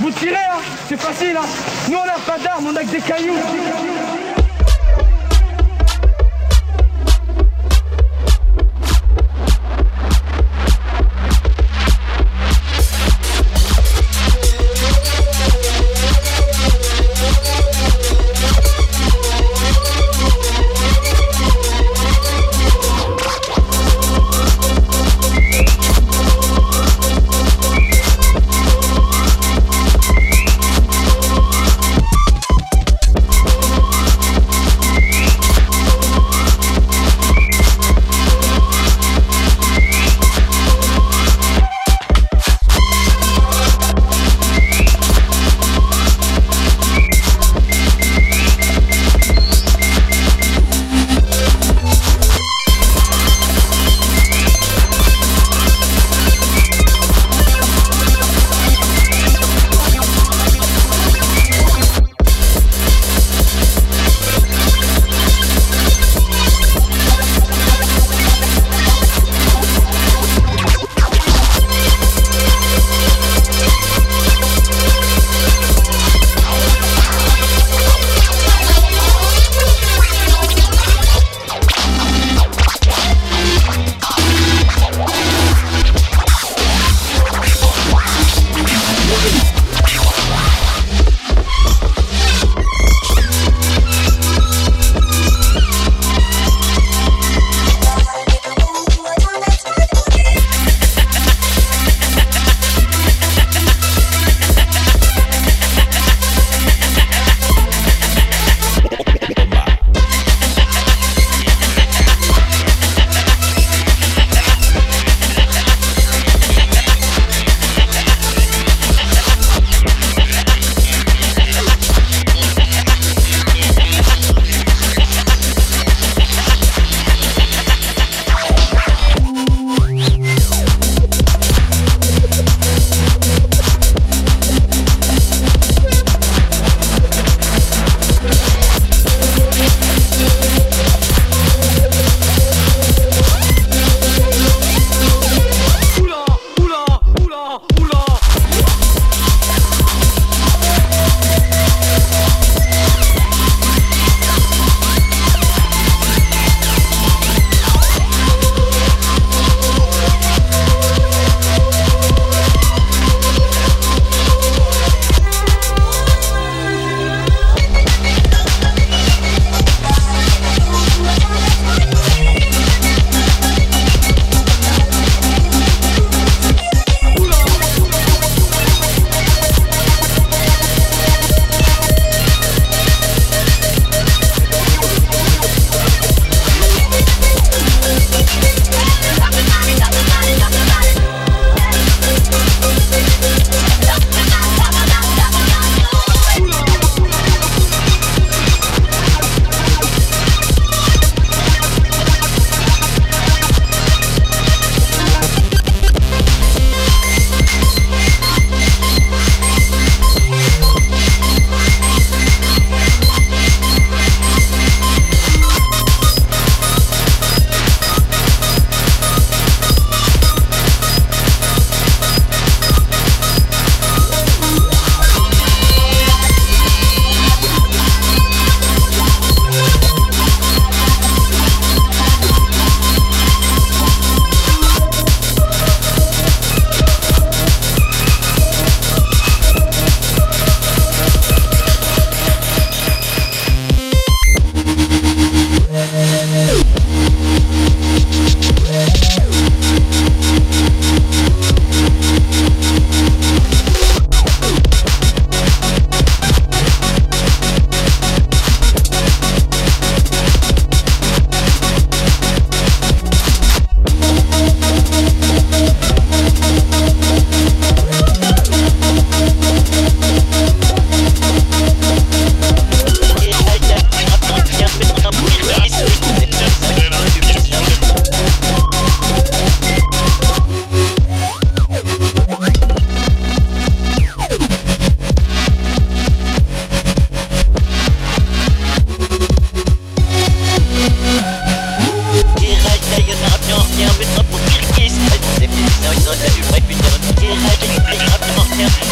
Vous tirez, hein C'est facile, hein Nous, on n'a pas d'armes, on a que des cailloux. Yeah.